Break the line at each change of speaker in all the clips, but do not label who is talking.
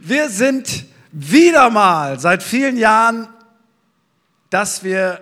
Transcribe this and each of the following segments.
Wir sind wieder mal seit vielen Jahren, dass wir,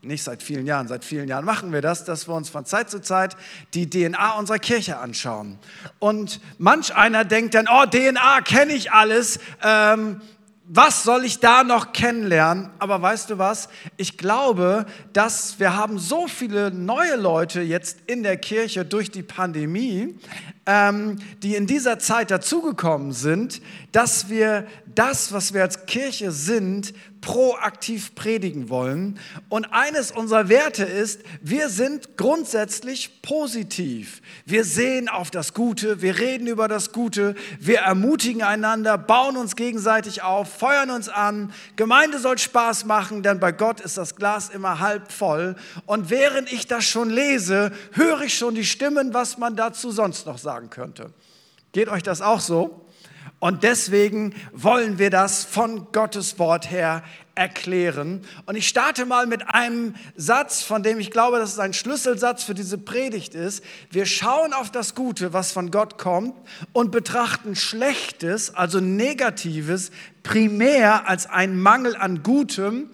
nicht seit vielen Jahren, seit vielen Jahren machen wir das, dass wir uns von Zeit zu Zeit die DNA unserer Kirche anschauen. Und manch einer denkt dann, oh, DNA kenne ich alles. Ähm, was soll ich da noch kennenlernen? Aber weißt du was? Ich glaube, dass wir haben so viele neue Leute jetzt in der Kirche durch die Pandemie, ähm, die in dieser Zeit dazugekommen sind, dass wir das, was wir als Kirche sind, proaktiv predigen wollen. Und eines unserer Werte ist, wir sind grundsätzlich positiv. Wir sehen auf das Gute, wir reden über das Gute, wir ermutigen einander, bauen uns gegenseitig auf, feuern uns an. Gemeinde soll Spaß machen, denn bei Gott ist das Glas immer halb voll. Und während ich das schon lese, höre ich schon die Stimmen, was man dazu sonst noch sagen könnte. Geht euch das auch so? Und deswegen wollen wir das von Gottes Wort her erklären. Und ich starte mal mit einem Satz, von dem ich glaube, dass es ein Schlüsselsatz für diese Predigt ist. Wir schauen auf das Gute, was von Gott kommt, und betrachten Schlechtes, also Negatives, primär als einen Mangel an Gutem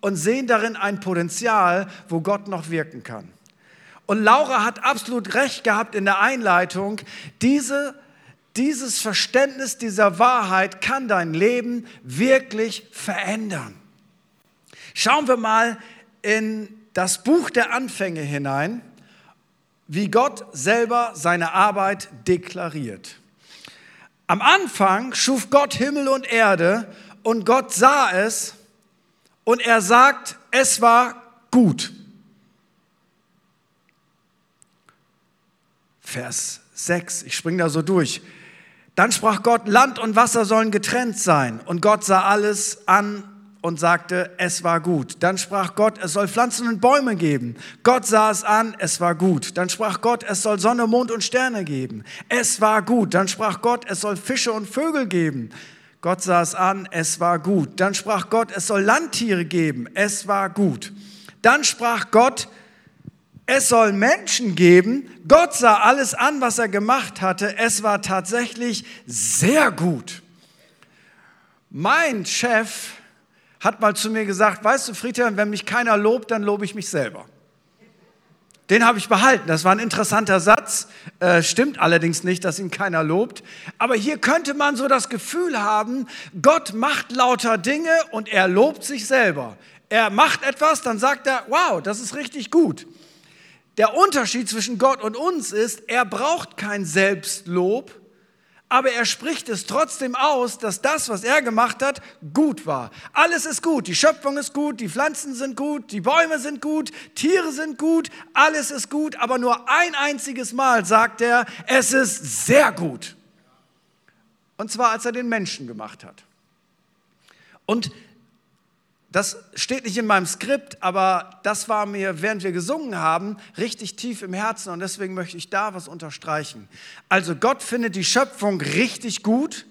und sehen darin ein Potenzial, wo Gott noch wirken kann. Und Laura hat absolut recht gehabt in der Einleitung. Diese dieses Verständnis dieser Wahrheit kann dein Leben wirklich verändern. Schauen wir mal in das Buch der Anfänge hinein, wie Gott selber seine Arbeit deklariert. Am Anfang schuf Gott Himmel und Erde und Gott sah es und er sagt, es war gut. Vers 6, ich springe da so durch. Dann sprach Gott, Land und Wasser sollen getrennt sein. Und Gott sah alles an und sagte, es war gut. Dann sprach Gott, es soll Pflanzen und Bäume geben. Gott sah es an, es war gut. Dann sprach Gott, es soll Sonne, Mond und Sterne geben. Es war gut. Dann sprach Gott, es soll Fische und Vögel geben. Gott sah es an, es war gut. Dann sprach Gott, es soll Landtiere geben. Es war gut. Dann sprach Gott, es soll Menschen geben. Gott sah alles an, was er gemacht hatte. Es war tatsächlich sehr gut. Mein Chef hat mal zu mir gesagt, weißt du, Friedhelm, wenn mich keiner lobt, dann lobe ich mich selber. Den habe ich behalten. Das war ein interessanter Satz. Äh, stimmt allerdings nicht, dass ihn keiner lobt. Aber hier könnte man so das Gefühl haben, Gott macht lauter Dinge und er lobt sich selber. Er macht etwas, dann sagt er, wow, das ist richtig gut. Der Unterschied zwischen Gott und uns ist, er braucht kein Selbstlob, aber er spricht es trotzdem aus, dass das, was er gemacht hat, gut war. Alles ist gut, die Schöpfung ist gut, die Pflanzen sind gut, die Bäume sind gut, Tiere sind gut, alles ist gut, aber nur ein einziges Mal sagt er, es ist sehr gut. Und zwar, als er den Menschen gemacht hat. Und das steht nicht in meinem Skript, aber das war mir, während wir gesungen haben, richtig tief im Herzen und deswegen möchte ich da was unterstreichen. Also Gott findet die Schöpfung richtig gut,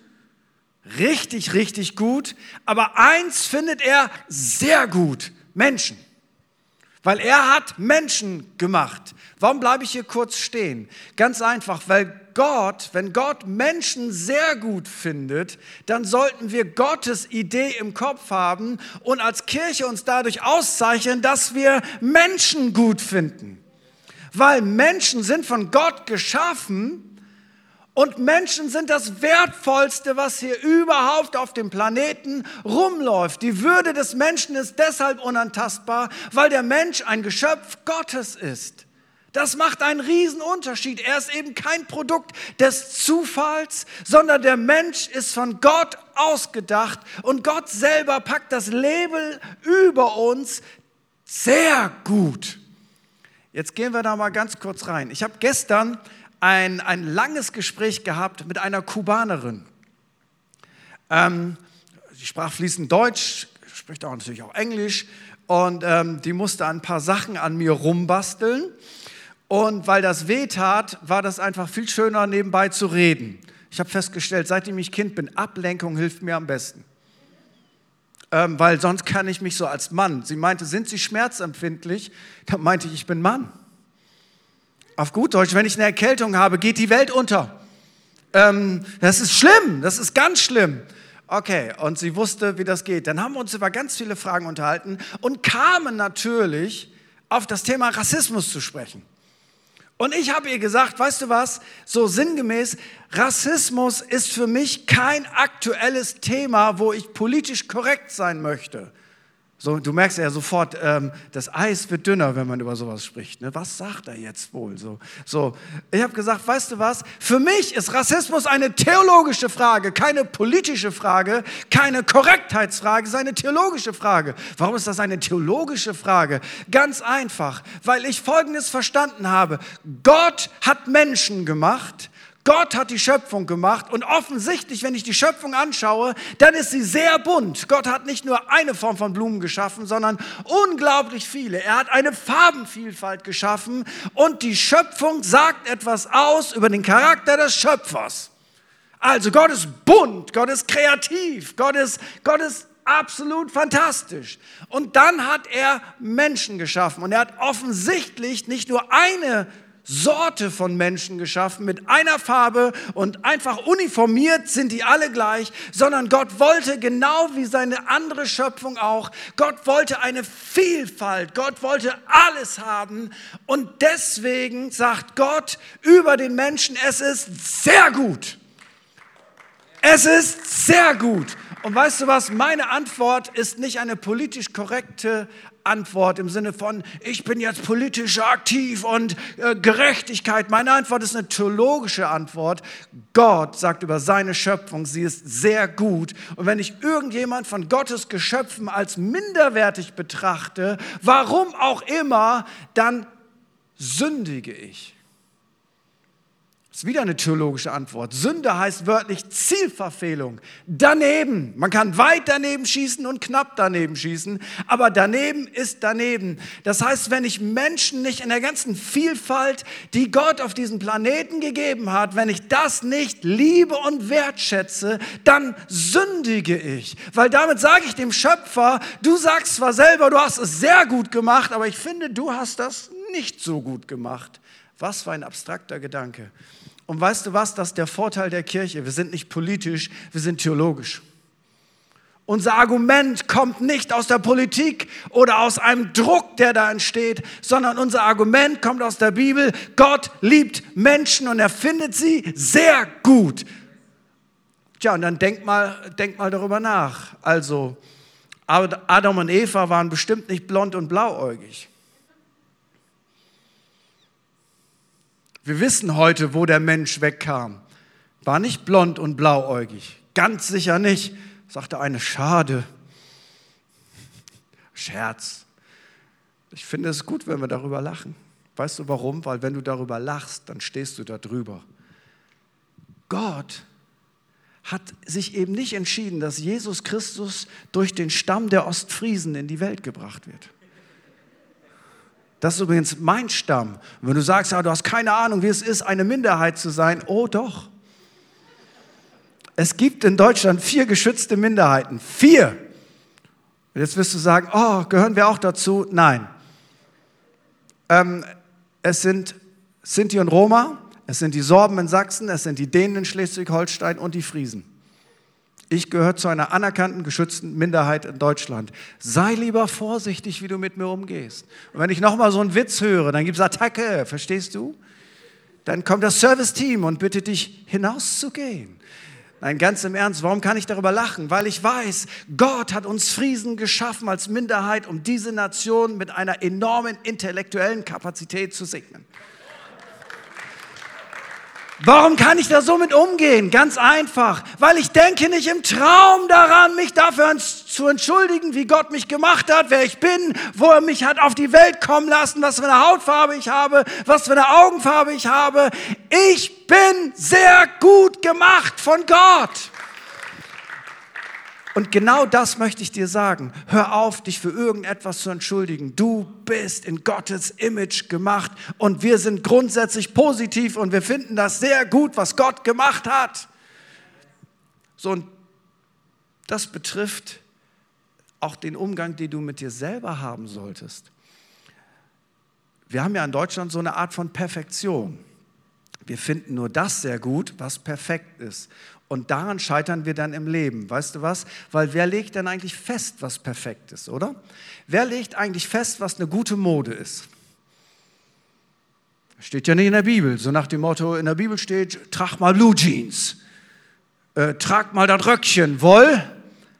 richtig, richtig gut, aber eins findet er sehr gut, Menschen. Weil er hat Menschen gemacht. Warum bleibe ich hier kurz stehen? Ganz einfach, weil Gott, wenn Gott Menschen sehr gut findet, dann sollten wir Gottes Idee im Kopf haben und als Kirche uns dadurch auszeichnen, dass wir Menschen gut finden. Weil Menschen sind von Gott geschaffen und Menschen sind das Wertvollste, was hier überhaupt auf dem Planeten rumläuft. Die Würde des Menschen ist deshalb unantastbar, weil der Mensch ein Geschöpf Gottes ist. Das macht einen riesen Unterschied. Er ist eben kein Produkt des Zufalls, sondern der Mensch ist von Gott ausgedacht und Gott selber packt das Label über uns sehr gut. Jetzt gehen wir da mal ganz kurz rein. Ich habe gestern ein, ein langes Gespräch gehabt mit einer Kubanerin. Ähm, die sprach fließend Deutsch, spricht auch natürlich auch Englisch und ähm, die musste ein paar Sachen an mir rumbasteln. Und weil das weh tat, war das einfach viel schöner, nebenbei zu reden. Ich habe festgestellt, seitdem ich Kind bin, Ablenkung hilft mir am besten. Ähm, weil sonst kann ich mich so als Mann. Sie meinte, sind Sie schmerzempfindlich? Da meinte ich, ich bin Mann. Auf gut Deutsch, wenn ich eine Erkältung habe, geht die Welt unter. Ähm, das ist schlimm, das ist ganz schlimm. Okay, und sie wusste, wie das geht. Dann haben wir uns über ganz viele Fragen unterhalten und kamen natürlich auf das Thema Rassismus zu sprechen. Und ich habe ihr gesagt, weißt du was, so sinngemäß, Rassismus ist für mich kein aktuelles Thema, wo ich politisch korrekt sein möchte. So, du merkst ja sofort, ähm, das Eis wird dünner, wenn man über sowas spricht. Ne? Was sagt er jetzt wohl? So, so. ich habe gesagt, weißt du was? Für mich ist Rassismus eine theologische Frage, keine politische Frage, keine Korrektheitsfrage, es ist eine theologische Frage. Warum ist das eine theologische Frage? Ganz einfach, weil ich Folgendes verstanden habe. Gott hat Menschen gemacht, Gott hat die Schöpfung gemacht und offensichtlich, wenn ich die Schöpfung anschaue, dann ist sie sehr bunt. Gott hat nicht nur eine Form von Blumen geschaffen, sondern unglaublich viele. Er hat eine Farbenvielfalt geschaffen und die Schöpfung sagt etwas aus über den Charakter des Schöpfers. Also Gott ist bunt, Gott ist kreativ, Gott ist, Gott ist absolut fantastisch. Und dann hat er Menschen geschaffen und er hat offensichtlich nicht nur eine Sorte von Menschen geschaffen mit einer Farbe und einfach uniformiert sind die alle gleich, sondern Gott wollte genau wie seine andere Schöpfung auch, Gott wollte eine Vielfalt, Gott wollte alles haben und deswegen sagt Gott über den Menschen, es ist sehr gut. Es ist sehr gut. Und weißt du was, meine Antwort ist nicht eine politisch korrekte Antwort im Sinne von, ich bin jetzt politisch aktiv und äh, Gerechtigkeit. Meine Antwort ist eine theologische Antwort. Gott sagt über seine Schöpfung, sie ist sehr gut. Und wenn ich irgendjemand von Gottes Geschöpfen als minderwertig betrachte, warum auch immer, dann sündige ich ist wieder eine theologische Antwort. Sünde heißt wörtlich Zielverfehlung. Daneben. Man kann weit daneben schießen und knapp daneben schießen, aber daneben ist daneben. Das heißt, wenn ich Menschen nicht in der ganzen Vielfalt, die Gott auf diesem Planeten gegeben hat, wenn ich das nicht liebe und wertschätze, dann sündige ich. Weil damit sage ich dem Schöpfer, du sagst zwar selber, du hast es sehr gut gemacht, aber ich finde, du hast das nicht so gut gemacht. Was für ein abstrakter Gedanke. Und weißt du was, das ist der Vorteil der Kirche. Wir sind nicht politisch, wir sind theologisch. Unser Argument kommt nicht aus der Politik oder aus einem Druck, der da entsteht, sondern unser Argument kommt aus der Bibel. Gott liebt Menschen und er findet sie sehr gut. Tja, und dann denk mal, denk mal darüber nach. Also, Adam und Eva waren bestimmt nicht blond und blauäugig. Wir wissen heute, wo der Mensch wegkam. War nicht blond und blauäugig. Ganz sicher nicht. Sagte eine, schade. Scherz. Ich finde es gut, wenn wir darüber lachen. Weißt du warum? Weil wenn du darüber lachst, dann stehst du da drüber. Gott hat sich eben nicht entschieden, dass Jesus Christus durch den Stamm der Ostfriesen in die Welt gebracht wird. Das ist übrigens mein Stamm. Und wenn du sagst, ja, du hast keine Ahnung, wie es ist, eine Minderheit zu sein, oh doch. Es gibt in Deutschland vier geschützte Minderheiten. Vier. Und jetzt wirst du sagen, oh, gehören wir auch dazu? Nein. Ähm, es sind Sinti und Roma, es sind die Sorben in Sachsen, es sind die Dänen in Schleswig-Holstein und die Friesen. Ich gehöre zu einer anerkannten, geschützten Minderheit in Deutschland. Sei lieber vorsichtig, wie du mit mir umgehst. Und wenn ich nochmal so einen Witz höre, dann gibt es Attacke, verstehst du? Dann kommt das Service-Team und bittet dich, hinauszugehen. Nein, ganz im Ernst, warum kann ich darüber lachen? Weil ich weiß, Gott hat uns Friesen geschaffen als Minderheit, um diese Nation mit einer enormen intellektuellen Kapazität zu segnen. Warum kann ich da so mit umgehen? Ganz einfach, weil ich denke nicht im Traum daran, mich dafür zu entschuldigen, wie Gott mich gemacht hat, wer ich bin, wo er mich hat auf die Welt kommen lassen, was für eine Hautfarbe ich habe, was für eine Augenfarbe ich habe. Ich bin sehr gut gemacht von Gott. Und genau das möchte ich dir sagen. Hör auf, dich für irgendetwas zu entschuldigen. Du bist in Gottes Image gemacht und wir sind grundsätzlich positiv und wir finden das sehr gut, was Gott gemacht hat. So, und das betrifft auch den Umgang, den du mit dir selber haben solltest. Wir haben ja in Deutschland so eine Art von Perfektion. Wir finden nur das sehr gut, was perfekt ist. Und daran scheitern wir dann im Leben. Weißt du was? Weil wer legt denn eigentlich fest, was perfekt ist, oder? Wer legt eigentlich fest, was eine gute Mode ist? Steht ja nicht in der Bibel. So nach dem Motto, in der Bibel steht, trag mal Blue Jeans. Äh, trag mal das Röckchen, woll.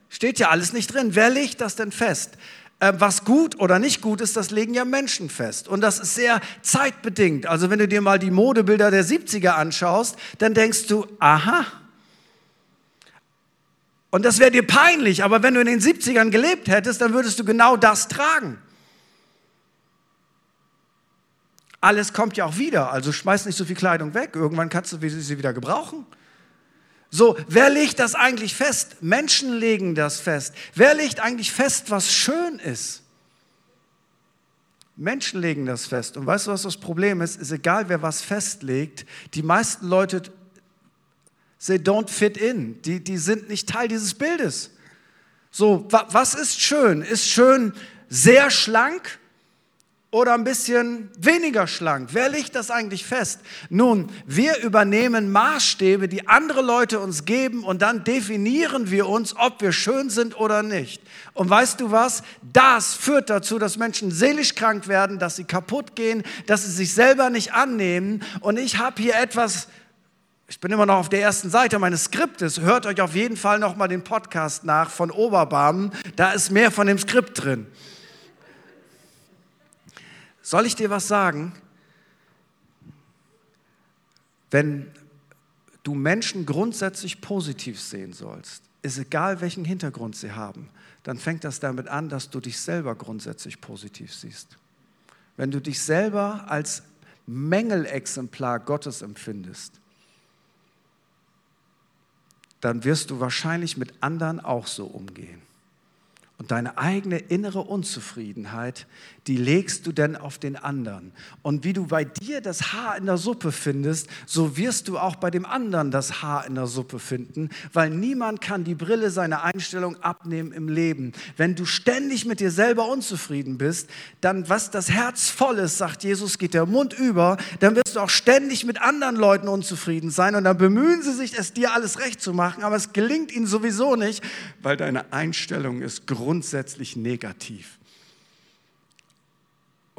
Steht ja alles nicht drin. Wer legt das denn fest? Äh, was gut oder nicht gut ist, das legen ja Menschen fest. Und das ist sehr zeitbedingt. Also wenn du dir mal die Modebilder der 70er anschaust, dann denkst du, aha. Und das wäre dir peinlich, aber wenn du in den 70ern gelebt hättest, dann würdest du genau das tragen. Alles kommt ja auch wieder, also schmeiß nicht so viel Kleidung weg. Irgendwann kannst du sie wieder gebrauchen. So, wer legt das eigentlich fest? Menschen legen das fest. Wer legt eigentlich fest, was schön ist? Menschen legen das fest. Und weißt du, was das Problem ist? Ist egal, wer was festlegt. Die meisten Leute, they don't fit in. Die, die sind nicht Teil dieses Bildes. So, was ist schön? Ist schön sehr schlank? Oder ein bisschen weniger schlank? Wer legt das eigentlich fest? Nun, wir übernehmen Maßstäbe, die andere Leute uns geben und dann definieren wir uns, ob wir schön sind oder nicht. Und weißt du was? Das führt dazu, dass Menschen seelisch krank werden, dass sie kaputt gehen, dass sie sich selber nicht annehmen. Und ich habe hier etwas ich bin immer noch auf der ersten Seite meines Skriptes. Hört euch auf jeden Fall noch mal den Podcast nach von Oberbarmen. Da ist mehr von dem Skript drin. Soll ich dir was sagen? Wenn du Menschen grundsätzlich positiv sehen sollst, ist egal, welchen Hintergrund sie haben, dann fängt das damit an, dass du dich selber grundsätzlich positiv siehst. Wenn du dich selber als Mängelexemplar Gottes empfindest, dann wirst du wahrscheinlich mit anderen auch so umgehen. Und deine eigene innere Unzufriedenheit, die legst du denn auf den anderen. Und wie du bei dir das Haar in der Suppe findest, so wirst du auch bei dem anderen das Haar in der Suppe finden, weil niemand kann die Brille seiner Einstellung abnehmen im Leben. Wenn du ständig mit dir selber unzufrieden bist, dann was das Herz voll ist, sagt Jesus, geht der Mund über, dann wirst du auch ständig mit anderen Leuten unzufrieden sein und dann bemühen sie sich, es dir alles recht zu machen, aber es gelingt ihnen sowieso nicht, weil deine Einstellung ist grundsätzlich negativ.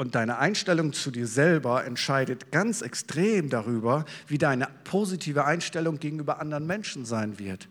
Und deine Einstellung zu dir selber entscheidet ganz extrem darüber, wie deine positive Einstellung gegenüber anderen Menschen sein wird.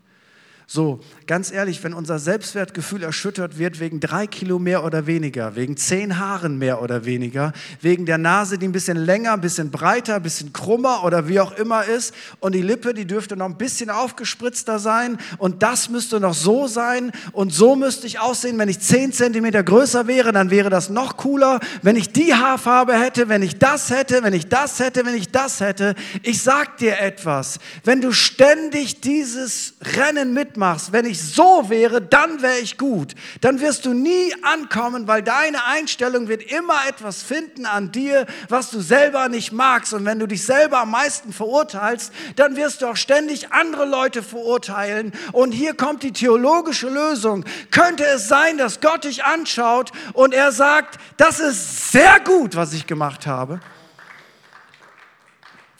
So, ganz ehrlich, wenn unser Selbstwertgefühl erschüttert wird wegen drei Kilo mehr oder weniger, wegen zehn Haaren mehr oder weniger, wegen der Nase, die ein bisschen länger, ein bisschen breiter, ein bisschen krummer oder wie auch immer ist und die Lippe, die dürfte noch ein bisschen aufgespritzter sein und das müsste noch so sein und so müsste ich aussehen, wenn ich zehn Zentimeter größer wäre, dann wäre das noch cooler, wenn ich die Haarfarbe hätte, wenn ich das hätte, wenn ich das hätte, wenn ich das hätte. Ich sag dir etwas, wenn du ständig dieses Rennen mitmachst, machst, wenn ich so wäre, dann wäre ich gut. Dann wirst du nie ankommen, weil deine Einstellung wird immer etwas finden an dir, was du selber nicht magst. Und wenn du dich selber am meisten verurteilst, dann wirst du auch ständig andere Leute verurteilen. Und hier kommt die theologische Lösung. Könnte es sein, dass Gott dich anschaut und er sagt, das ist sehr gut, was ich gemacht habe?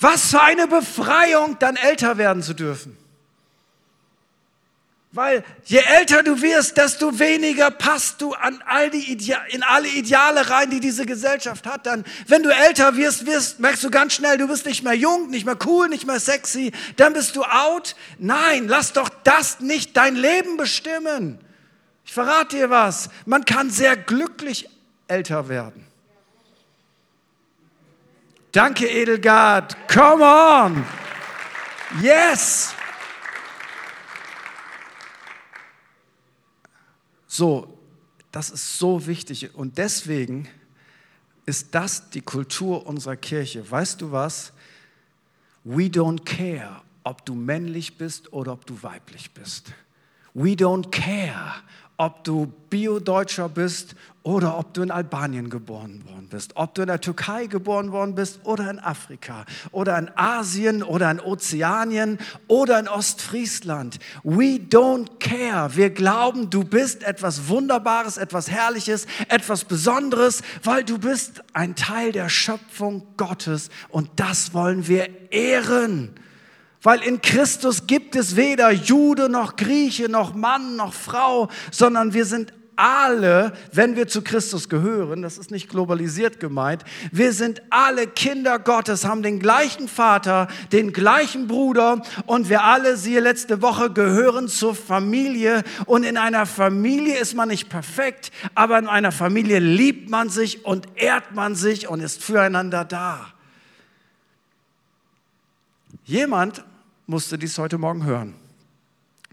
Was für eine Befreiung, dann älter werden zu dürfen. Weil je älter du wirst, desto weniger passt du an all die Idea in alle Ideale rein, die diese Gesellschaft hat. Dann, wenn du älter wirst, wirst, merkst du ganz schnell, du bist nicht mehr jung, nicht mehr cool, nicht mehr sexy. Dann bist du out. Nein, lass doch das nicht dein Leben bestimmen. Ich verrate dir was. Man kann sehr glücklich älter werden. Danke, Edelgard. Come on. Yes. So, das ist so wichtig und deswegen ist das die Kultur unserer Kirche. Weißt du was? We don't care, ob du männlich bist oder ob du weiblich bist. We don't care, ob du Bio-Deutscher bist oder ob du in Albanien geboren worden bist, ob du in der Türkei geboren worden bist oder in Afrika oder in Asien oder in Ozeanien oder in Ostfriesland. We don't care. Wir glauben, du bist etwas Wunderbares, etwas Herrliches, etwas Besonderes, weil du bist ein Teil der Schöpfung Gottes und das wollen wir ehren. Weil in Christus gibt es weder Jude noch Grieche noch Mann noch Frau, sondern wir sind alle, wenn wir zu Christus gehören, das ist nicht globalisiert gemeint, wir sind alle Kinder Gottes, haben den gleichen Vater, den gleichen Bruder und wir alle, siehe letzte Woche, gehören zur Familie und in einer Familie ist man nicht perfekt, aber in einer Familie liebt man sich und ehrt man sich und ist füreinander da. Jemand musste dies heute Morgen hören.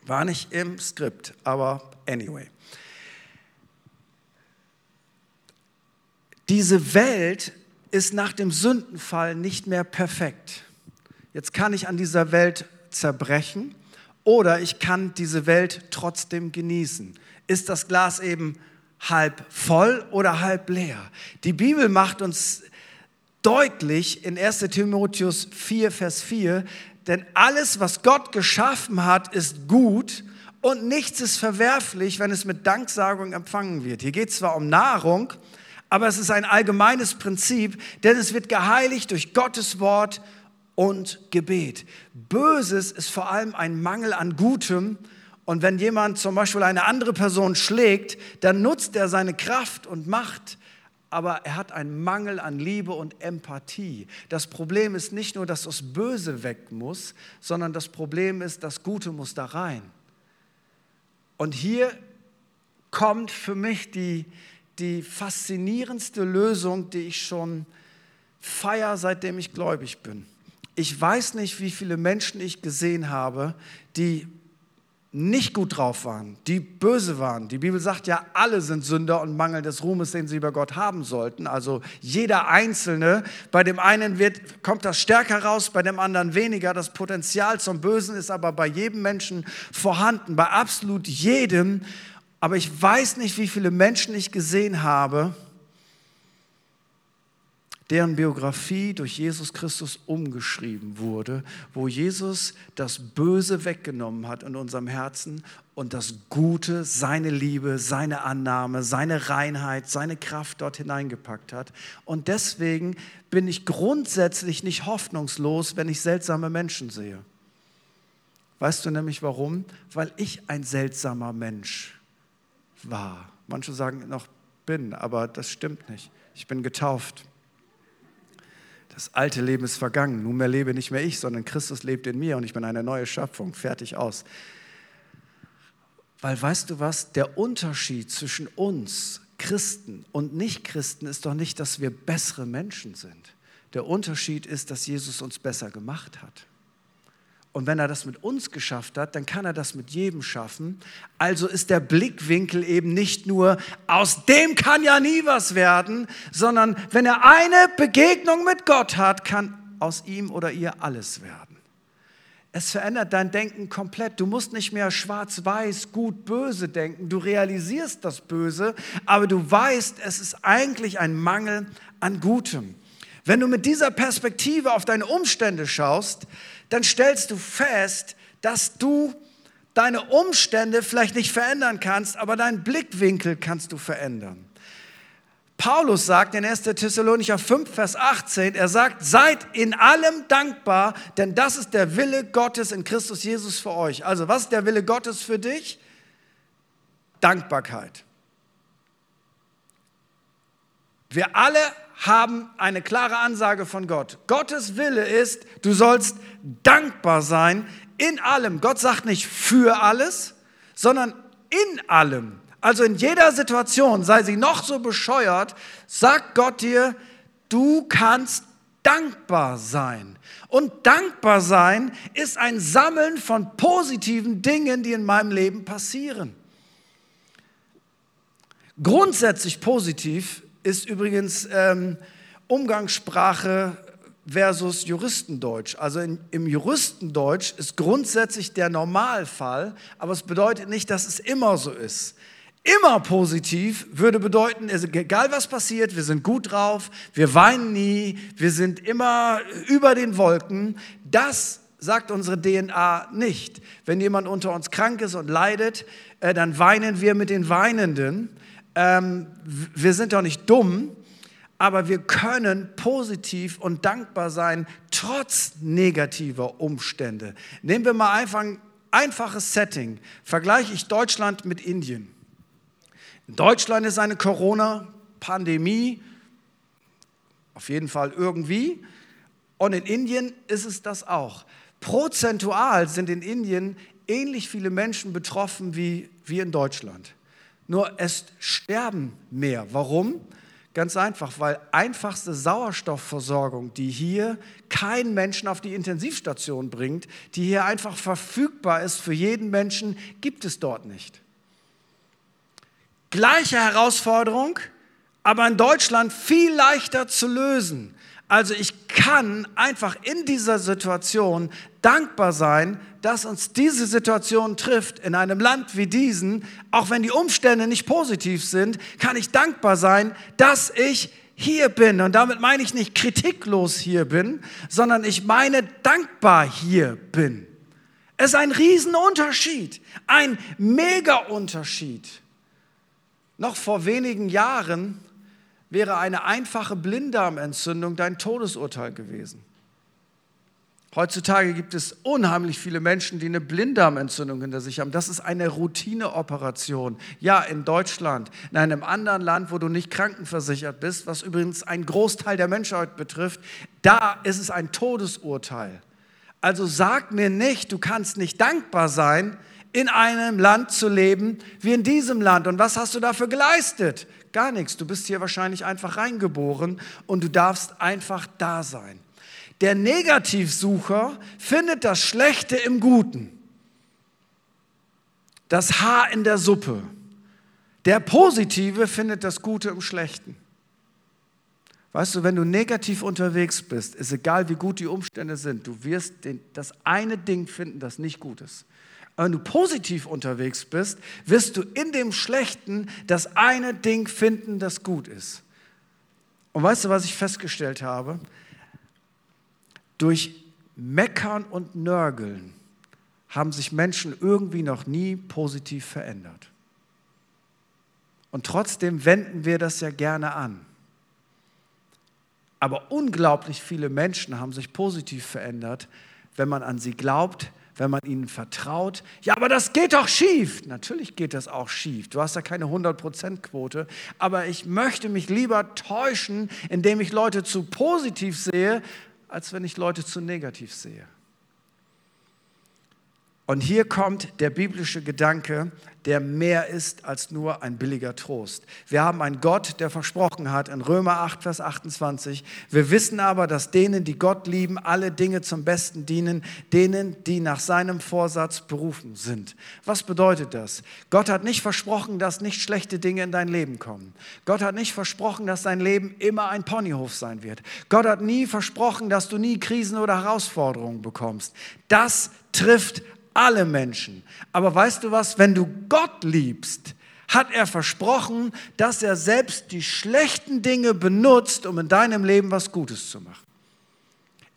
War nicht im Skript, aber anyway. Diese Welt ist nach dem Sündenfall nicht mehr perfekt. Jetzt kann ich an dieser Welt zerbrechen oder ich kann diese Welt trotzdem genießen. Ist das Glas eben halb voll oder halb leer? Die Bibel macht uns deutlich in 1 Timotheus 4, Vers 4, denn alles, was Gott geschaffen hat, ist gut und nichts ist verwerflich, wenn es mit Danksagung empfangen wird. Hier geht es zwar um Nahrung, aber es ist ein allgemeines Prinzip, denn es wird geheiligt durch Gottes Wort und Gebet. Böses ist vor allem ein Mangel an Gutem. Und wenn jemand zum Beispiel eine andere Person schlägt, dann nutzt er seine Kraft und Macht, aber er hat einen Mangel an Liebe und Empathie. Das Problem ist nicht nur, dass das Böse weg muss, sondern das Problem ist, das Gute muss da rein. Und hier kommt für mich die, die faszinierendste Lösung, die ich schon feier, seitdem ich gläubig bin. Ich weiß nicht, wie viele Menschen ich gesehen habe, die nicht gut drauf waren, die böse waren. Die Bibel sagt ja, alle sind Sünder und Mangel des Ruhmes, den sie über Gott haben sollten. Also jeder Einzelne. Bei dem einen wird, kommt das stärker raus, bei dem anderen weniger. Das Potenzial zum Bösen ist aber bei jedem Menschen vorhanden, bei absolut jedem. Aber ich weiß nicht, wie viele Menschen ich gesehen habe, deren Biografie durch Jesus Christus umgeschrieben wurde, wo Jesus das Böse weggenommen hat in unserem Herzen und das Gute, seine Liebe, seine Annahme, seine Reinheit, seine Kraft dort hineingepackt hat. Und deswegen bin ich grundsätzlich nicht hoffnungslos, wenn ich seltsame Menschen sehe. Weißt du nämlich warum? Weil ich ein seltsamer Mensch war. Manche sagen noch bin, aber das stimmt nicht. Ich bin getauft. Das alte Leben ist vergangen. Nunmehr lebe nicht mehr ich, sondern Christus lebt in mir und ich bin eine neue Schöpfung. Fertig aus. Weil weißt du was, der Unterschied zwischen uns Christen und Nichtchristen ist doch nicht, dass wir bessere Menschen sind. Der Unterschied ist, dass Jesus uns besser gemacht hat. Und wenn er das mit uns geschafft hat, dann kann er das mit jedem schaffen. Also ist der Blickwinkel eben nicht nur, aus dem kann ja nie was werden, sondern wenn er eine Begegnung mit Gott hat, kann aus ihm oder ihr alles werden. Es verändert dein Denken komplett. Du musst nicht mehr schwarz-weiß, gut, böse denken. Du realisierst das Böse, aber du weißt, es ist eigentlich ein Mangel an Gutem. Wenn du mit dieser Perspektive auf deine Umstände schaust, dann stellst du fest, dass du deine Umstände vielleicht nicht verändern kannst, aber deinen Blickwinkel kannst du verändern. Paulus sagt in 1. Thessalonicher 5, Vers 18, er sagt, seid in allem dankbar, denn das ist der Wille Gottes in Christus Jesus für euch. Also was ist der Wille Gottes für dich? Dankbarkeit. Wir alle haben eine klare Ansage von Gott. Gottes Wille ist, du sollst dankbar sein in allem. Gott sagt nicht für alles, sondern in allem. Also in jeder Situation, sei sie noch so bescheuert, sagt Gott dir, du kannst dankbar sein. Und dankbar sein ist ein Sammeln von positiven Dingen, die in meinem Leben passieren. Grundsätzlich positiv ist übrigens ähm, Umgangssprache, versus Juristendeutsch. Also in, im Juristendeutsch ist grundsätzlich der Normalfall, aber es bedeutet nicht, dass es immer so ist. Immer positiv würde bedeuten, egal was passiert, wir sind gut drauf, wir weinen nie, wir sind immer über den Wolken. Das sagt unsere DNA nicht. Wenn jemand unter uns krank ist und leidet, äh, dann weinen wir mit den Weinenden. Ähm, wir sind doch nicht dumm, aber wir können positiv und dankbar sein, trotz negativer Umstände. Nehmen wir mal einfach ein einfaches Setting. Vergleiche ich Deutschland mit Indien. In Deutschland ist eine Corona-Pandemie, auf jeden Fall irgendwie. Und in Indien ist es das auch. Prozentual sind in Indien ähnlich viele Menschen betroffen wie, wie in Deutschland. Nur es sterben mehr. Warum? Ganz einfach, weil einfachste Sauerstoffversorgung, die hier kein Menschen auf die Intensivstation bringt, die hier einfach verfügbar ist für jeden Menschen, gibt es dort nicht. Gleiche Herausforderung, aber in Deutschland viel leichter zu lösen. Also ich kann einfach in dieser Situation dankbar sein, dass uns diese Situation trifft in einem Land wie diesen. Auch wenn die Umstände nicht positiv sind, kann ich dankbar sein, dass ich hier bin. Und damit meine ich nicht kritiklos hier bin, sondern ich meine dankbar hier bin. Es ist ein Riesenunterschied, ein Mega-Unterschied. Noch vor wenigen Jahren wäre eine einfache Blinddarmentzündung dein Todesurteil gewesen. Heutzutage gibt es unheimlich viele Menschen, die eine Blinddarmentzündung hinter sich haben. Das ist eine Routineoperation. Ja, in Deutschland, in einem anderen Land, wo du nicht krankenversichert bist, was übrigens einen Großteil der Menschheit betrifft, da ist es ein Todesurteil. Also sag mir nicht, du kannst nicht dankbar sein, in einem Land zu leben wie in diesem Land. Und was hast du dafür geleistet? Gar nichts. Du bist hier wahrscheinlich einfach reingeboren und du darfst einfach da sein. Der Negativsucher findet das Schlechte im Guten. Das Haar in der Suppe. Der Positive findet das Gute im Schlechten. Weißt du, wenn du negativ unterwegs bist, ist egal, wie gut die Umstände sind, du wirst den, das eine Ding finden, das nicht gut ist wenn du positiv unterwegs bist, wirst du in dem Schlechten das eine Ding finden, das gut ist. Und weißt du, was ich festgestellt habe? Durch Meckern und Nörgeln haben sich Menschen irgendwie noch nie positiv verändert. Und trotzdem wenden wir das ja gerne an. Aber unglaublich viele Menschen haben sich positiv verändert, wenn man an sie glaubt, wenn man ihnen vertraut. Ja, aber das geht doch schief. Natürlich geht das auch schief. Du hast ja keine 100%-Quote. Aber ich möchte mich lieber täuschen, indem ich Leute zu positiv sehe, als wenn ich Leute zu negativ sehe. Und hier kommt der biblische Gedanke, der mehr ist als nur ein billiger Trost. Wir haben einen Gott, der versprochen hat in Römer 8, Vers 28, wir wissen aber, dass denen, die Gott lieben, alle Dinge zum Besten dienen, denen, die nach seinem Vorsatz berufen sind. Was bedeutet das? Gott hat nicht versprochen, dass nicht schlechte Dinge in dein Leben kommen. Gott hat nicht versprochen, dass dein Leben immer ein Ponyhof sein wird. Gott hat nie versprochen, dass du nie Krisen oder Herausforderungen bekommst. Das trifft alle Menschen. Aber weißt du was, wenn du Gott liebst, hat er versprochen, dass er selbst die schlechten Dinge benutzt, um in deinem Leben was Gutes zu machen.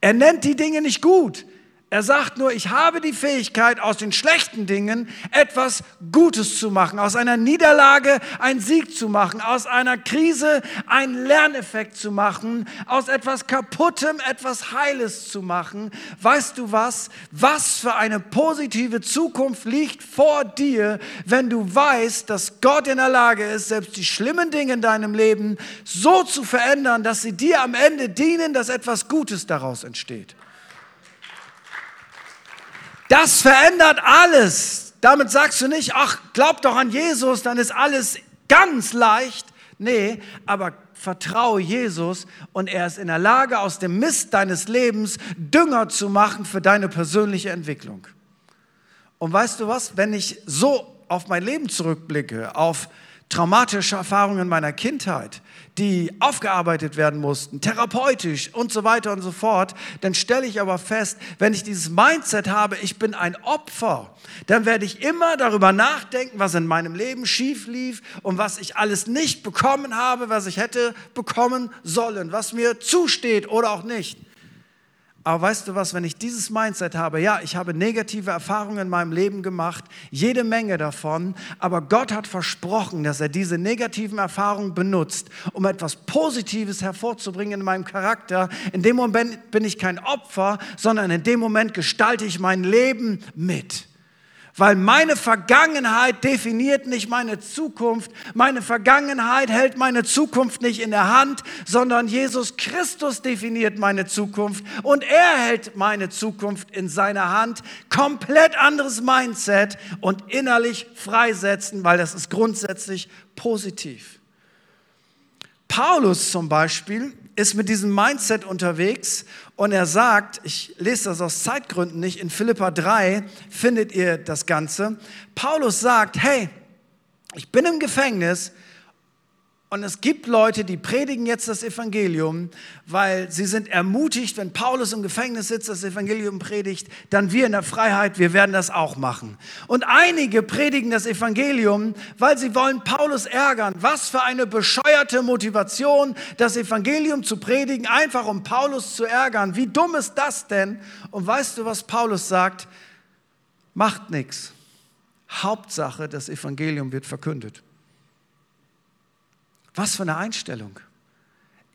Er nennt die Dinge nicht gut, er sagt nur, ich habe die Fähigkeit, aus den schlechten Dingen etwas Gutes zu machen, aus einer Niederlage einen Sieg zu machen, aus einer Krise einen Lerneffekt zu machen, aus etwas Kaputtem etwas Heiles zu machen. Weißt du was? Was für eine positive Zukunft liegt vor dir, wenn du weißt, dass Gott in der Lage ist, selbst die schlimmen Dinge in deinem Leben so zu verändern, dass sie dir am Ende dienen, dass etwas Gutes daraus entsteht. Das verändert alles. Damit sagst du nicht, ach, glaub doch an Jesus, dann ist alles ganz leicht. Nee, aber vertraue Jesus und er ist in der Lage, aus dem Mist deines Lebens Dünger zu machen für deine persönliche Entwicklung. Und weißt du was, wenn ich so auf mein Leben zurückblicke, auf traumatische Erfahrungen meiner Kindheit, die aufgearbeitet werden mussten, therapeutisch und so weiter und so fort, dann stelle ich aber fest, wenn ich dieses Mindset habe, ich bin ein Opfer, dann werde ich immer darüber nachdenken, was in meinem Leben schief lief und was ich alles nicht bekommen habe, was ich hätte bekommen sollen, was mir zusteht oder auch nicht. Aber weißt du was, wenn ich dieses Mindset habe, ja, ich habe negative Erfahrungen in meinem Leben gemacht, jede Menge davon, aber Gott hat versprochen, dass er diese negativen Erfahrungen benutzt, um etwas Positives hervorzubringen in meinem Charakter. In dem Moment bin ich kein Opfer, sondern in dem Moment gestalte ich mein Leben mit weil meine Vergangenheit definiert nicht meine Zukunft. Meine Vergangenheit hält meine Zukunft nicht in der Hand, sondern Jesus Christus definiert meine Zukunft und er hält meine Zukunft in seiner Hand. Komplett anderes Mindset und innerlich freisetzen, weil das ist grundsätzlich positiv. Paulus zum Beispiel ist mit diesem Mindset unterwegs und er sagt, ich lese das aus Zeitgründen nicht, in Philippa 3 findet ihr das Ganze. Paulus sagt, hey, ich bin im Gefängnis und es gibt Leute, die predigen jetzt das Evangelium, weil sie sind ermutigt, wenn Paulus im Gefängnis sitzt, das Evangelium predigt, dann wir in der Freiheit, wir werden das auch machen. Und einige predigen das Evangelium, weil sie wollen Paulus ärgern. Was für eine bescheuerte Motivation, das Evangelium zu predigen, einfach um Paulus zu ärgern. Wie dumm ist das denn? Und weißt du, was Paulus sagt? Macht nichts. Hauptsache, das Evangelium wird verkündet. Was für eine Einstellung.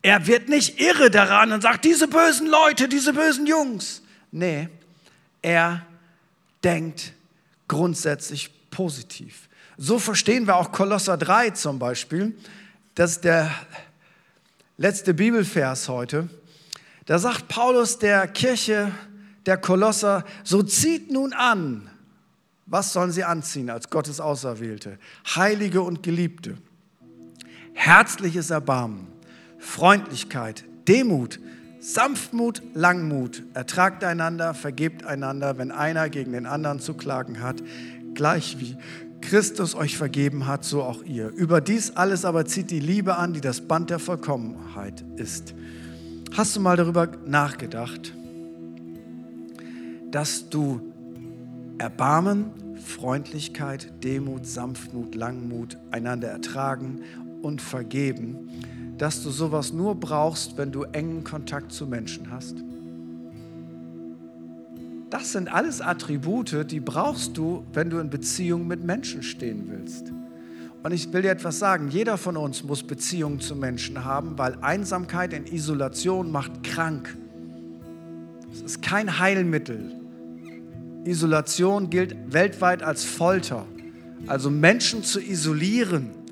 Er wird nicht irre daran und sagt, diese bösen Leute, diese bösen Jungs. Nee, er denkt grundsätzlich positiv. So verstehen wir auch Kolosser 3 zum Beispiel. Das ist der letzte Bibelvers heute. Da sagt Paulus der Kirche der Kolosser, so zieht nun an. Was sollen sie anziehen als Gottes Auserwählte? Heilige und Geliebte herzliches Erbarmen, Freundlichkeit, Demut, Sanftmut, Langmut, ertragt einander, vergebt einander, wenn einer gegen den anderen zu klagen hat, gleich wie Christus euch vergeben hat, so auch ihr. Über dies alles aber zieht die Liebe an, die das Band der Vollkommenheit ist. Hast du mal darüber nachgedacht, dass du Erbarmen, Freundlichkeit, Demut, Sanftmut, Langmut, einander ertragen und vergeben, dass du sowas nur brauchst, wenn du engen Kontakt zu Menschen hast? Das sind alles Attribute, die brauchst du, wenn du in Beziehung mit Menschen stehen willst. Und ich will dir etwas sagen, jeder von uns muss Beziehungen zu Menschen haben, weil Einsamkeit in Isolation macht krank. Es ist kein Heilmittel. Isolation gilt weltweit als Folter. Also Menschen zu isolieren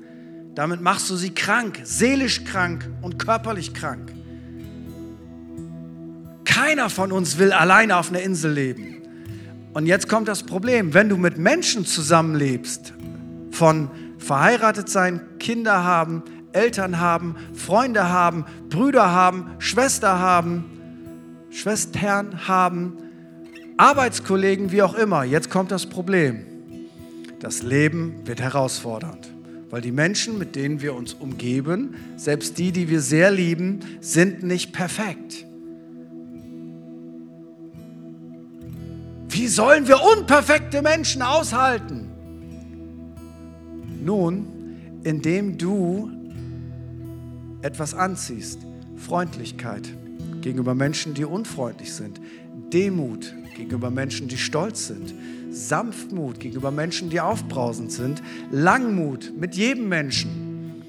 damit machst du sie krank, seelisch krank und körperlich krank. Keiner von uns will alleine auf einer Insel leben. Und jetzt kommt das Problem, wenn du mit Menschen zusammenlebst, von verheiratet sein, Kinder haben, Eltern haben, Freunde haben, Brüder haben, Schwester haben, Schwestern haben, Arbeitskollegen, wie auch immer. Jetzt kommt das Problem. Das Leben wird herausfordernd. Weil die Menschen, mit denen wir uns umgeben, selbst die, die wir sehr lieben, sind nicht perfekt. Wie sollen wir unperfekte Menschen aushalten? Nun, indem du etwas anziehst. Freundlichkeit gegenüber Menschen, die unfreundlich sind. Demut gegenüber Menschen, die stolz sind. Sanftmut gegenüber Menschen, die aufbrausend sind, Langmut mit jedem Menschen,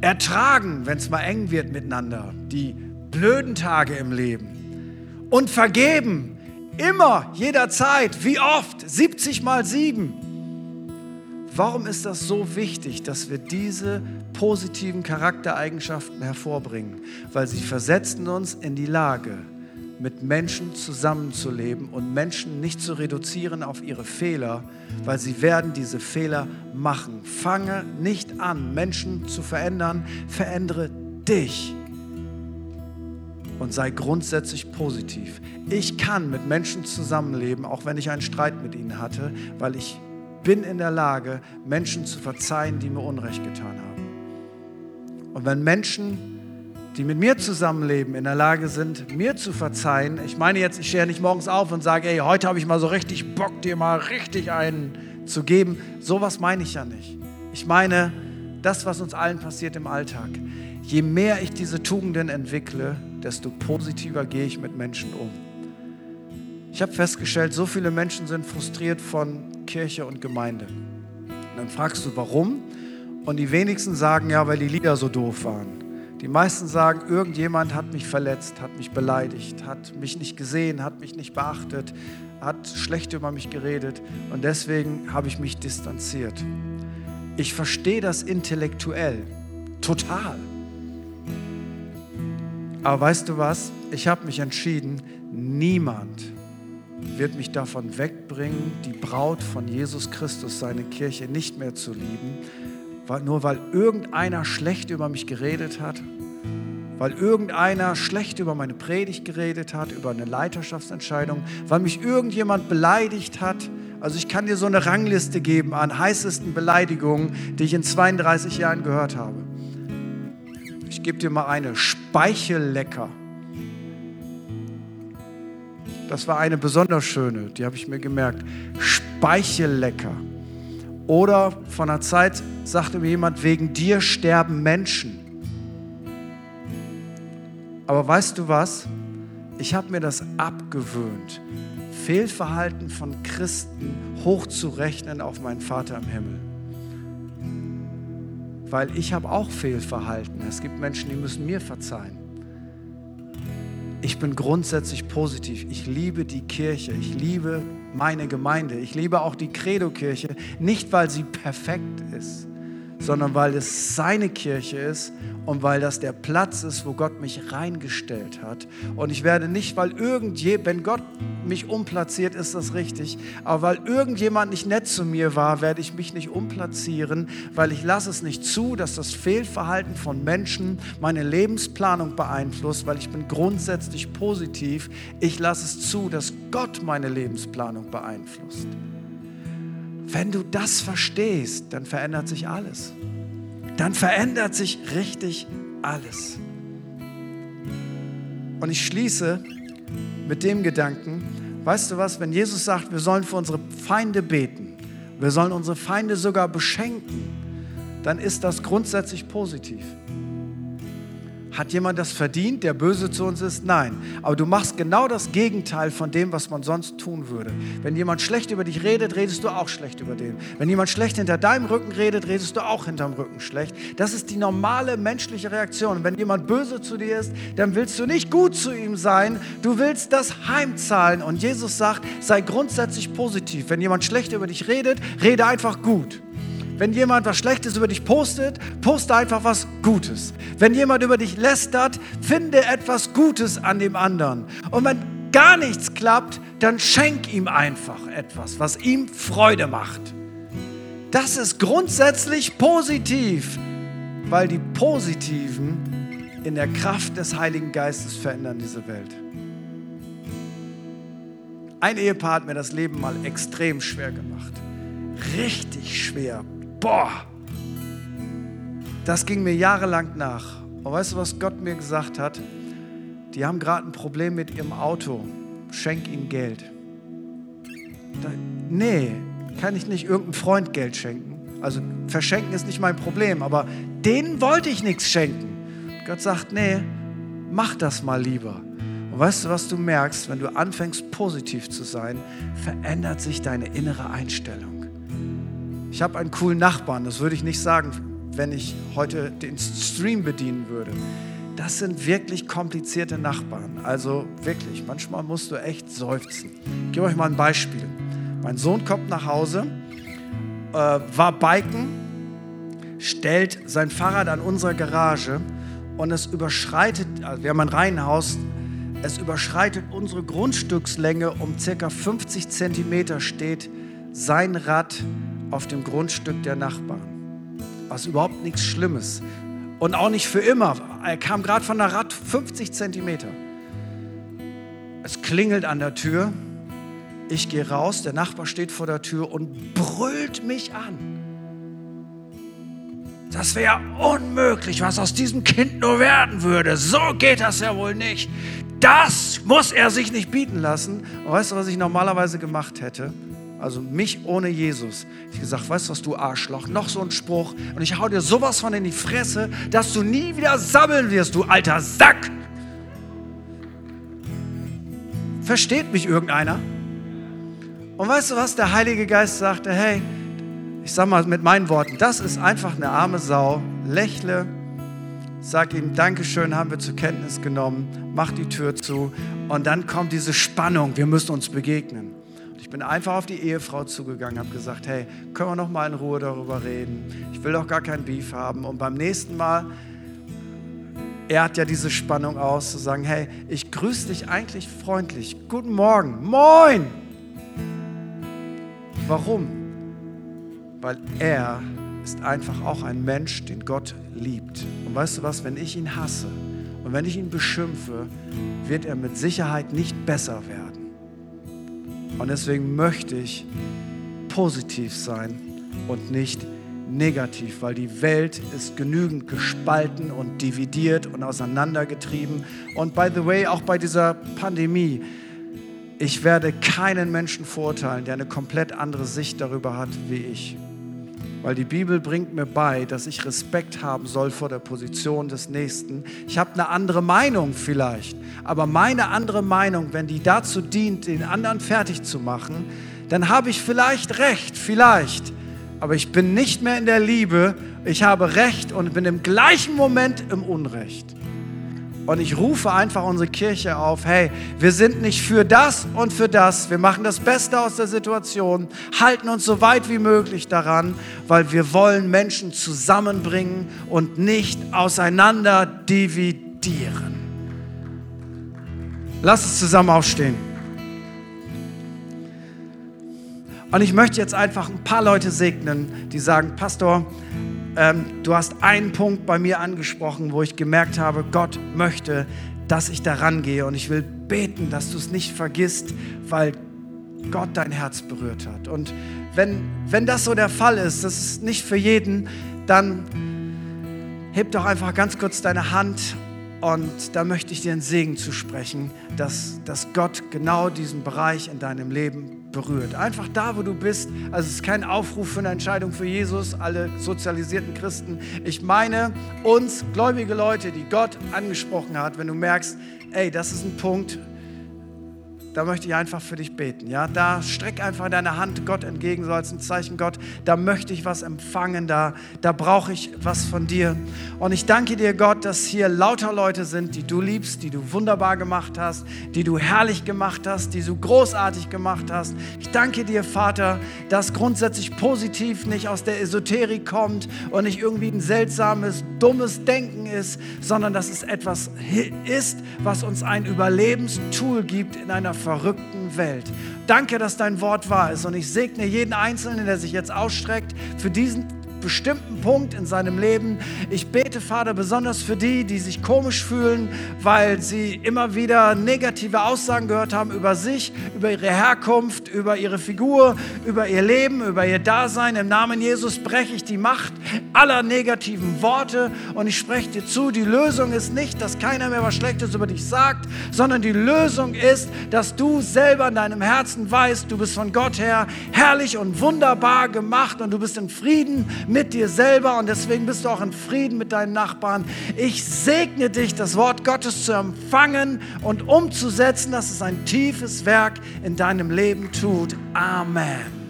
ertragen, wenn es mal eng wird miteinander, die blöden Tage im Leben. Und vergeben, immer, jederzeit, wie oft, 70 mal 7. Warum ist das so wichtig, dass wir diese positiven Charaktereigenschaften hervorbringen? Weil sie versetzen uns in die Lage, mit Menschen zusammenzuleben und Menschen nicht zu reduzieren auf ihre Fehler, weil sie werden diese Fehler machen. Fange nicht an, Menschen zu verändern, verändere dich und sei grundsätzlich positiv. Ich kann mit Menschen zusammenleben, auch wenn ich einen Streit mit ihnen hatte, weil ich bin in der Lage, Menschen zu verzeihen, die mir Unrecht getan haben. Und wenn Menschen, die mit mir zusammenleben, in der Lage sind, mir zu verzeihen, ich meine jetzt, ich stehe nicht morgens auf und sage, ey, heute habe ich mal so richtig Bock, dir mal richtig einen zu geben. Sowas meine ich ja nicht. Ich meine das, was uns allen passiert im Alltag. Je mehr ich diese Tugenden entwickle, desto positiver gehe ich mit Menschen um. Ich habe festgestellt, so viele Menschen sind frustriert von Kirche und Gemeinde. Und dann fragst du, warum? Und die wenigsten sagen ja, weil die Lieder so doof waren. Die meisten sagen, irgendjemand hat mich verletzt, hat mich beleidigt, hat mich nicht gesehen, hat mich nicht beachtet, hat schlecht über mich geredet und deswegen habe ich mich distanziert. Ich verstehe das intellektuell, total. Aber weißt du was? Ich habe mich entschieden, niemand wird mich davon wegbringen, die Braut von Jesus Christus, seine Kirche, nicht mehr zu lieben, nur weil irgendeiner schlecht über mich geredet hat, weil irgendeiner schlecht über meine Predigt geredet hat, über eine Leiterschaftsentscheidung, weil mich irgendjemand beleidigt hat. Also ich kann dir so eine Rangliste geben an heißesten Beleidigungen, die ich in 32 Jahren gehört habe. Ich gebe dir mal eine, Speichellecker. Das war eine besonders schöne, die habe ich mir gemerkt. Speichellecker. Oder von einer Zeit sagte mir jemand, wegen dir sterben Menschen. Aber weißt du was? Ich habe mir das abgewöhnt, Fehlverhalten von Christen hochzurechnen auf meinen Vater im Himmel. Weil ich habe auch Fehlverhalten. Es gibt Menschen, die müssen mir verzeihen. Ich bin grundsätzlich positiv. Ich liebe die Kirche. Ich liebe meine Gemeinde. Ich liebe auch die Credo-Kirche. Nicht, weil sie perfekt ist, sondern weil es seine Kirche ist und weil das der Platz ist, wo Gott mich reingestellt hat. Und ich werde nicht, weil irgendjemand, wenn Gott mich umplatziert, ist das richtig, aber weil irgendjemand nicht nett zu mir war, werde ich mich nicht umplatzieren, weil ich lasse es nicht zu, dass das Fehlverhalten von Menschen meine Lebensplanung beeinflusst, weil ich bin grundsätzlich positiv. Ich lasse es zu, dass Gott meine Lebensplanung beeinflusst. Wenn du das verstehst, dann verändert sich alles dann verändert sich richtig alles. Und ich schließe mit dem Gedanken, weißt du was, wenn Jesus sagt, wir sollen für unsere Feinde beten, wir sollen unsere Feinde sogar beschenken, dann ist das grundsätzlich positiv. Hat jemand das verdient, der böse zu uns ist? Nein. Aber du machst genau das Gegenteil von dem, was man sonst tun würde. Wenn jemand schlecht über dich redet, redest du auch schlecht über den. Wenn jemand schlecht hinter deinem Rücken redet, redest du auch hinterm Rücken schlecht. Das ist die normale menschliche Reaktion. Wenn jemand böse zu dir ist, dann willst du nicht gut zu ihm sein, du willst das heimzahlen. Und Jesus sagt, sei grundsätzlich positiv. Wenn jemand schlecht über dich redet, rede einfach gut. Wenn jemand was Schlechtes über dich postet, poste einfach was Gutes. Wenn jemand über dich lästert, finde etwas Gutes an dem anderen. Und wenn gar nichts klappt, dann schenk ihm einfach etwas, was ihm Freude macht. Das ist grundsätzlich positiv, weil die Positiven in der Kraft des Heiligen Geistes verändern diese Welt. Ein Ehepaar hat mir das Leben mal extrem schwer gemacht. Richtig schwer boah, das ging mir jahrelang nach. Und weißt du, was Gott mir gesagt hat? Die haben gerade ein Problem mit ihrem Auto. Schenk ihnen Geld. Da, nee, kann ich nicht irgendeinem Freund Geld schenken. Also verschenken ist nicht mein Problem, aber denen wollte ich nichts schenken. Gott sagt, nee, mach das mal lieber. Und weißt du, was du merkst, wenn du anfängst positiv zu sein, verändert sich deine innere Einstellung. Ich habe einen coolen Nachbarn, das würde ich nicht sagen, wenn ich heute den Stream bedienen würde. Das sind wirklich komplizierte Nachbarn. Also wirklich, manchmal musst du echt seufzen. Ich gebe euch mal ein Beispiel. Mein Sohn kommt nach Hause, äh, war biken, stellt sein Fahrrad an unserer Garage und es überschreitet, also wir haben ein Reihenhaus, es überschreitet unsere Grundstückslänge um circa 50 Zentimeter steht sein Rad auf dem Grundstück der Nachbarn. Was überhaupt nichts Schlimmes. Und auch nicht für immer. Er kam gerade von der Rad 50 Zentimeter. Es klingelt an der Tür. Ich gehe raus, der Nachbar steht vor der Tür und brüllt mich an. Das wäre unmöglich, was aus diesem Kind nur werden würde. So geht das ja wohl nicht. Das muss er sich nicht bieten lassen. Weißt du, was ich normalerweise gemacht hätte? Also mich ohne Jesus. Ich gesagt, weißt du was, du Arschloch, noch so ein Spruch und ich hau dir sowas von in die Fresse, dass du nie wieder sammeln wirst, du alter Sack. Versteht mich irgendeiner? Und weißt du was, der Heilige Geist sagte, hey, ich sag mal mit meinen Worten, das ist einfach eine arme Sau. Lächle, sag ihm Dankeschön, haben wir zur Kenntnis genommen, mach die Tür zu und dann kommt diese Spannung, wir müssen uns begegnen. Bin einfach auf die Ehefrau zugegangen, habe gesagt, hey, können wir noch mal in Ruhe darüber reden? Ich will doch gar kein Beef haben. Und beim nächsten Mal, er hat ja diese Spannung aus, zu sagen, hey, ich grüße dich eigentlich freundlich. Guten Morgen. Moin. Warum? weil er ist einfach auch ein Mensch, den Gott liebt. Und weißt du was, wenn ich ihn hasse und wenn ich ihn beschimpfe, wird er mit Sicherheit nicht besser werden. Und deswegen möchte ich positiv sein und nicht negativ, weil die Welt ist genügend gespalten und dividiert und auseinandergetrieben. Und by the way, auch bei dieser Pandemie, ich werde keinen Menschen verurteilen, der eine komplett andere Sicht darüber hat wie ich. Weil die Bibel bringt mir bei, dass ich Respekt haben soll vor der Position des Nächsten. Ich habe eine andere Meinung vielleicht, aber meine andere Meinung, wenn die dazu dient, den anderen fertig zu machen, dann habe ich vielleicht recht, vielleicht. Aber ich bin nicht mehr in der Liebe, ich habe Recht und bin im gleichen Moment im Unrecht. Und ich rufe einfach unsere Kirche auf, hey, wir sind nicht für das und für das. Wir machen das Beste aus der Situation, halten uns so weit wie möglich daran, weil wir wollen Menschen zusammenbringen und nicht auseinander dividieren. Lass uns zusammen aufstehen. Und ich möchte jetzt einfach ein paar Leute segnen, die sagen, Pastor, ähm, du hast einen Punkt bei mir angesprochen, wo ich gemerkt habe, Gott möchte, dass ich daran gehe. Und ich will beten, dass du es nicht vergisst, weil Gott dein Herz berührt hat. Und wenn, wenn das so der Fall ist, das ist nicht für jeden, dann heb doch einfach ganz kurz deine Hand und da möchte ich dir einen Segen zu sprechen, dass, dass Gott genau diesen Bereich in deinem Leben berührt. Einfach da, wo du bist. Also es ist kein Aufruf für eine Entscheidung für Jesus, alle sozialisierten Christen. Ich meine uns, gläubige Leute, die Gott angesprochen hat, wenn du merkst, ey, das ist ein Punkt, da möchte ich einfach für dich beten. Ja, da streck einfach deine Hand Gott entgegen, so als ein Zeichen Gott. Da möchte ich was empfangen, da, da brauche ich was von dir. Und ich danke dir, Gott, dass hier lauter Leute sind, die du liebst, die du wunderbar gemacht hast, die du herrlich gemacht hast, die du großartig gemacht hast. Ich danke dir, Vater, dass grundsätzlich positiv nicht aus der Esoterik kommt und nicht irgendwie ein seltsames, dummes Denken ist, sondern dass es etwas ist, was uns ein Überlebenstool gibt in einer verrückten Welt. Danke, dass dein Wort wahr ist und ich segne jeden Einzelnen, der sich jetzt ausstreckt, für diesen bestimmten Punkt in seinem Leben. Ich bete, Vater, besonders für die, die sich komisch fühlen, weil sie immer wieder negative Aussagen gehört haben über sich, über ihre Herkunft, über ihre Figur, über ihr Leben, über ihr Dasein. Im Namen Jesus breche ich die Macht aller negativen Worte und ich spreche dir zu, die Lösung ist nicht, dass keiner mehr was Schlechtes über dich sagt, sondern die Lösung ist, dass du selber in deinem Herzen weißt, du bist von Gott her herrlich und wunderbar gemacht und du bist in Frieden mit dir selber und deswegen bist du auch in Frieden mit deinen Nachbarn. Ich segne dich, das Wort Gottes zu empfangen und umzusetzen, dass es ein tiefes Werk in deinem Leben tut. Amen.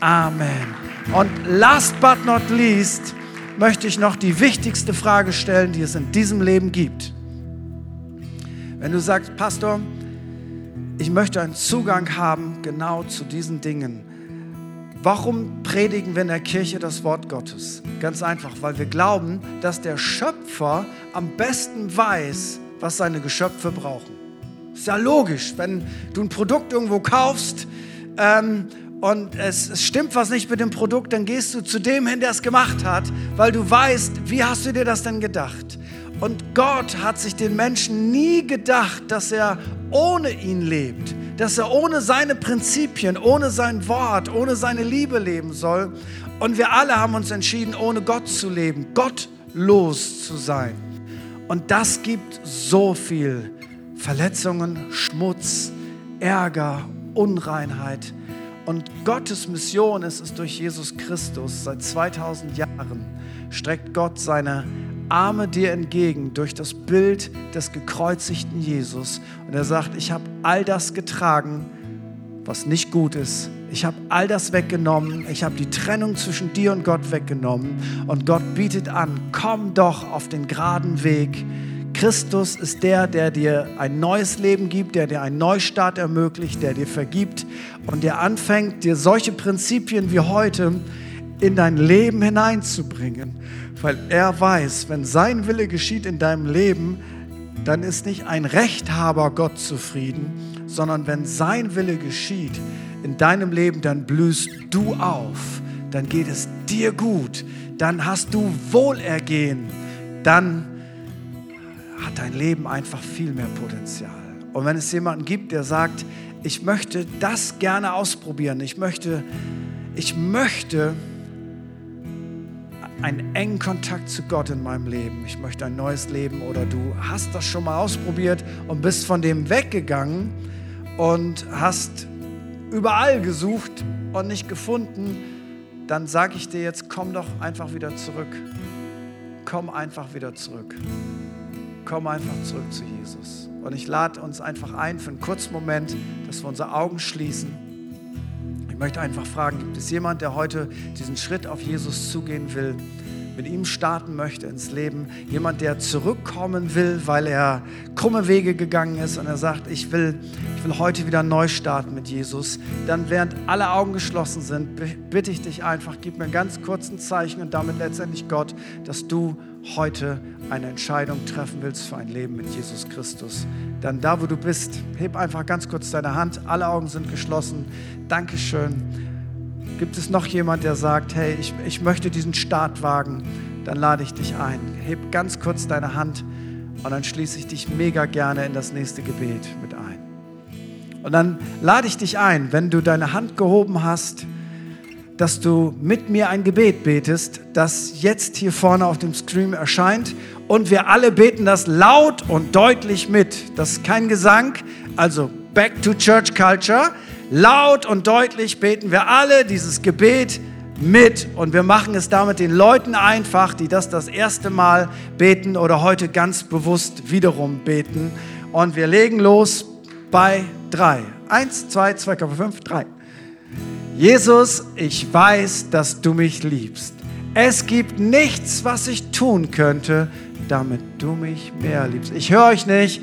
Amen. Und last but not least möchte ich noch die wichtigste Frage stellen, die es in diesem Leben gibt. Wenn du sagst, Pastor, ich möchte einen Zugang haben genau zu diesen Dingen, Warum predigen wir in der Kirche das Wort Gottes? Ganz einfach, weil wir glauben, dass der Schöpfer am besten weiß, was seine Geschöpfe brauchen. Ist ja logisch, wenn du ein Produkt irgendwo kaufst ähm, und es, es stimmt was nicht mit dem Produkt, dann gehst du zu dem hin, der es gemacht hat, weil du weißt, wie hast du dir das denn gedacht? Und Gott hat sich den Menschen nie gedacht, dass er ohne ihn lebt, dass er ohne seine Prinzipien, ohne sein Wort, ohne seine Liebe leben soll. Und wir alle haben uns entschieden, ohne Gott zu leben, gottlos zu sein. Und das gibt so viel Verletzungen, Schmutz, Ärger, Unreinheit. Und Gottes Mission ist es durch Jesus Christus. Seit 2000 Jahren streckt Gott seine Arme dir entgegen durch das Bild des gekreuzigten Jesus. Und er sagt, ich habe all das getragen, was nicht gut ist. Ich habe all das weggenommen. Ich habe die Trennung zwischen dir und Gott weggenommen. Und Gott bietet an, komm doch auf den geraden Weg. Christus ist der, der dir ein neues Leben gibt, der dir einen Neustart ermöglicht, der dir vergibt und der anfängt, dir solche Prinzipien wie heute in dein Leben hineinzubringen. Weil er weiß, wenn sein Wille geschieht in deinem Leben, dann ist nicht ein Rechthaber Gott zufrieden, sondern wenn sein Wille geschieht in deinem Leben, dann blühst du auf, dann geht es dir gut, dann hast du Wohlergehen, dann hat dein Leben einfach viel mehr Potenzial. Und wenn es jemanden gibt, der sagt, ich möchte das gerne ausprobieren, ich möchte, ich möchte einen engen Kontakt zu Gott in meinem Leben. Ich möchte ein neues Leben oder du hast das schon mal ausprobiert und bist von dem weggegangen und hast überall gesucht und nicht gefunden, dann sage ich dir jetzt, komm doch einfach wieder zurück. Komm einfach wieder zurück. Komm einfach zurück zu Jesus. Und ich lade uns einfach ein für einen kurzen Moment, dass wir unsere Augen schließen. Ich möchte einfach fragen, gibt es jemand, der heute diesen Schritt auf Jesus zugehen will, mit ihm starten möchte ins Leben? Jemand, der zurückkommen will, weil er krumme Wege gegangen ist und er sagt, ich will, ich will heute wieder neu starten mit Jesus. Dann, während alle Augen geschlossen sind, bitte ich dich einfach, gib mir ganz kurz ein Zeichen und damit letztendlich Gott, dass du heute eine Entscheidung treffen willst für ein Leben mit Jesus Christus, dann da, wo du bist, heb einfach ganz kurz deine Hand. Alle Augen sind geschlossen. Dankeschön. Gibt es noch jemand, der sagt, hey, ich, ich möchte diesen Start wagen? Dann lade ich dich ein. Heb ganz kurz deine Hand und dann schließe ich dich mega gerne in das nächste Gebet mit ein. Und dann lade ich dich ein, wenn du deine Hand gehoben hast, dass du mit mir ein Gebet betest, das jetzt hier vorne auf dem Stream erscheint. Und wir alle beten das laut und deutlich mit. Das ist kein Gesang, also back to Church Culture. Laut und deutlich beten wir alle dieses Gebet mit und wir machen es damit den Leuten einfach, die das das erste Mal beten oder heute ganz bewusst wiederum beten. Und wir legen los bei drei. Eins, zwei, zwei, fünf, drei. Jesus, ich weiß, dass du mich liebst. Es gibt nichts, was ich tun könnte, damit du mich mehr liebst. Ich höre euch nicht.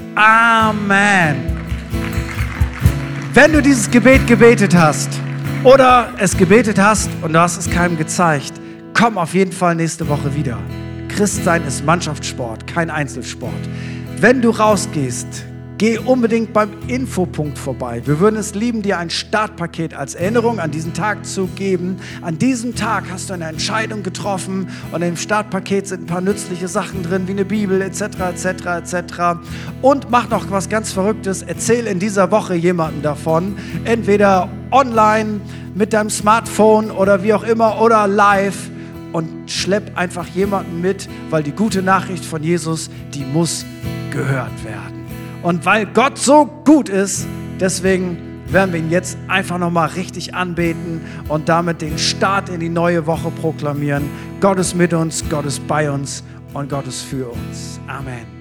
Amen. Wenn du dieses Gebet gebetet hast oder es gebetet hast und du hast es keinem gezeigt, komm auf jeden Fall nächste Woche wieder. Christsein ist Mannschaftssport, kein Einzelsport. Wenn du rausgehst, Geh unbedingt beim Infopunkt vorbei. Wir würden es lieben, dir ein Startpaket als Erinnerung an diesen Tag zu geben. An diesem Tag hast du eine Entscheidung getroffen und im Startpaket sind ein paar nützliche Sachen drin, wie eine Bibel etc. etc. etc. Und mach noch was ganz Verrücktes. Erzähl in dieser Woche jemanden davon, entweder online mit deinem Smartphone oder wie auch immer oder live und schlepp einfach jemanden mit, weil die gute Nachricht von Jesus, die muss gehört werden. Und weil Gott so gut ist, deswegen werden wir ihn jetzt einfach nochmal richtig anbeten und damit den Start in die neue Woche proklamieren. Gott ist mit uns, Gott ist bei uns und Gott ist für uns. Amen.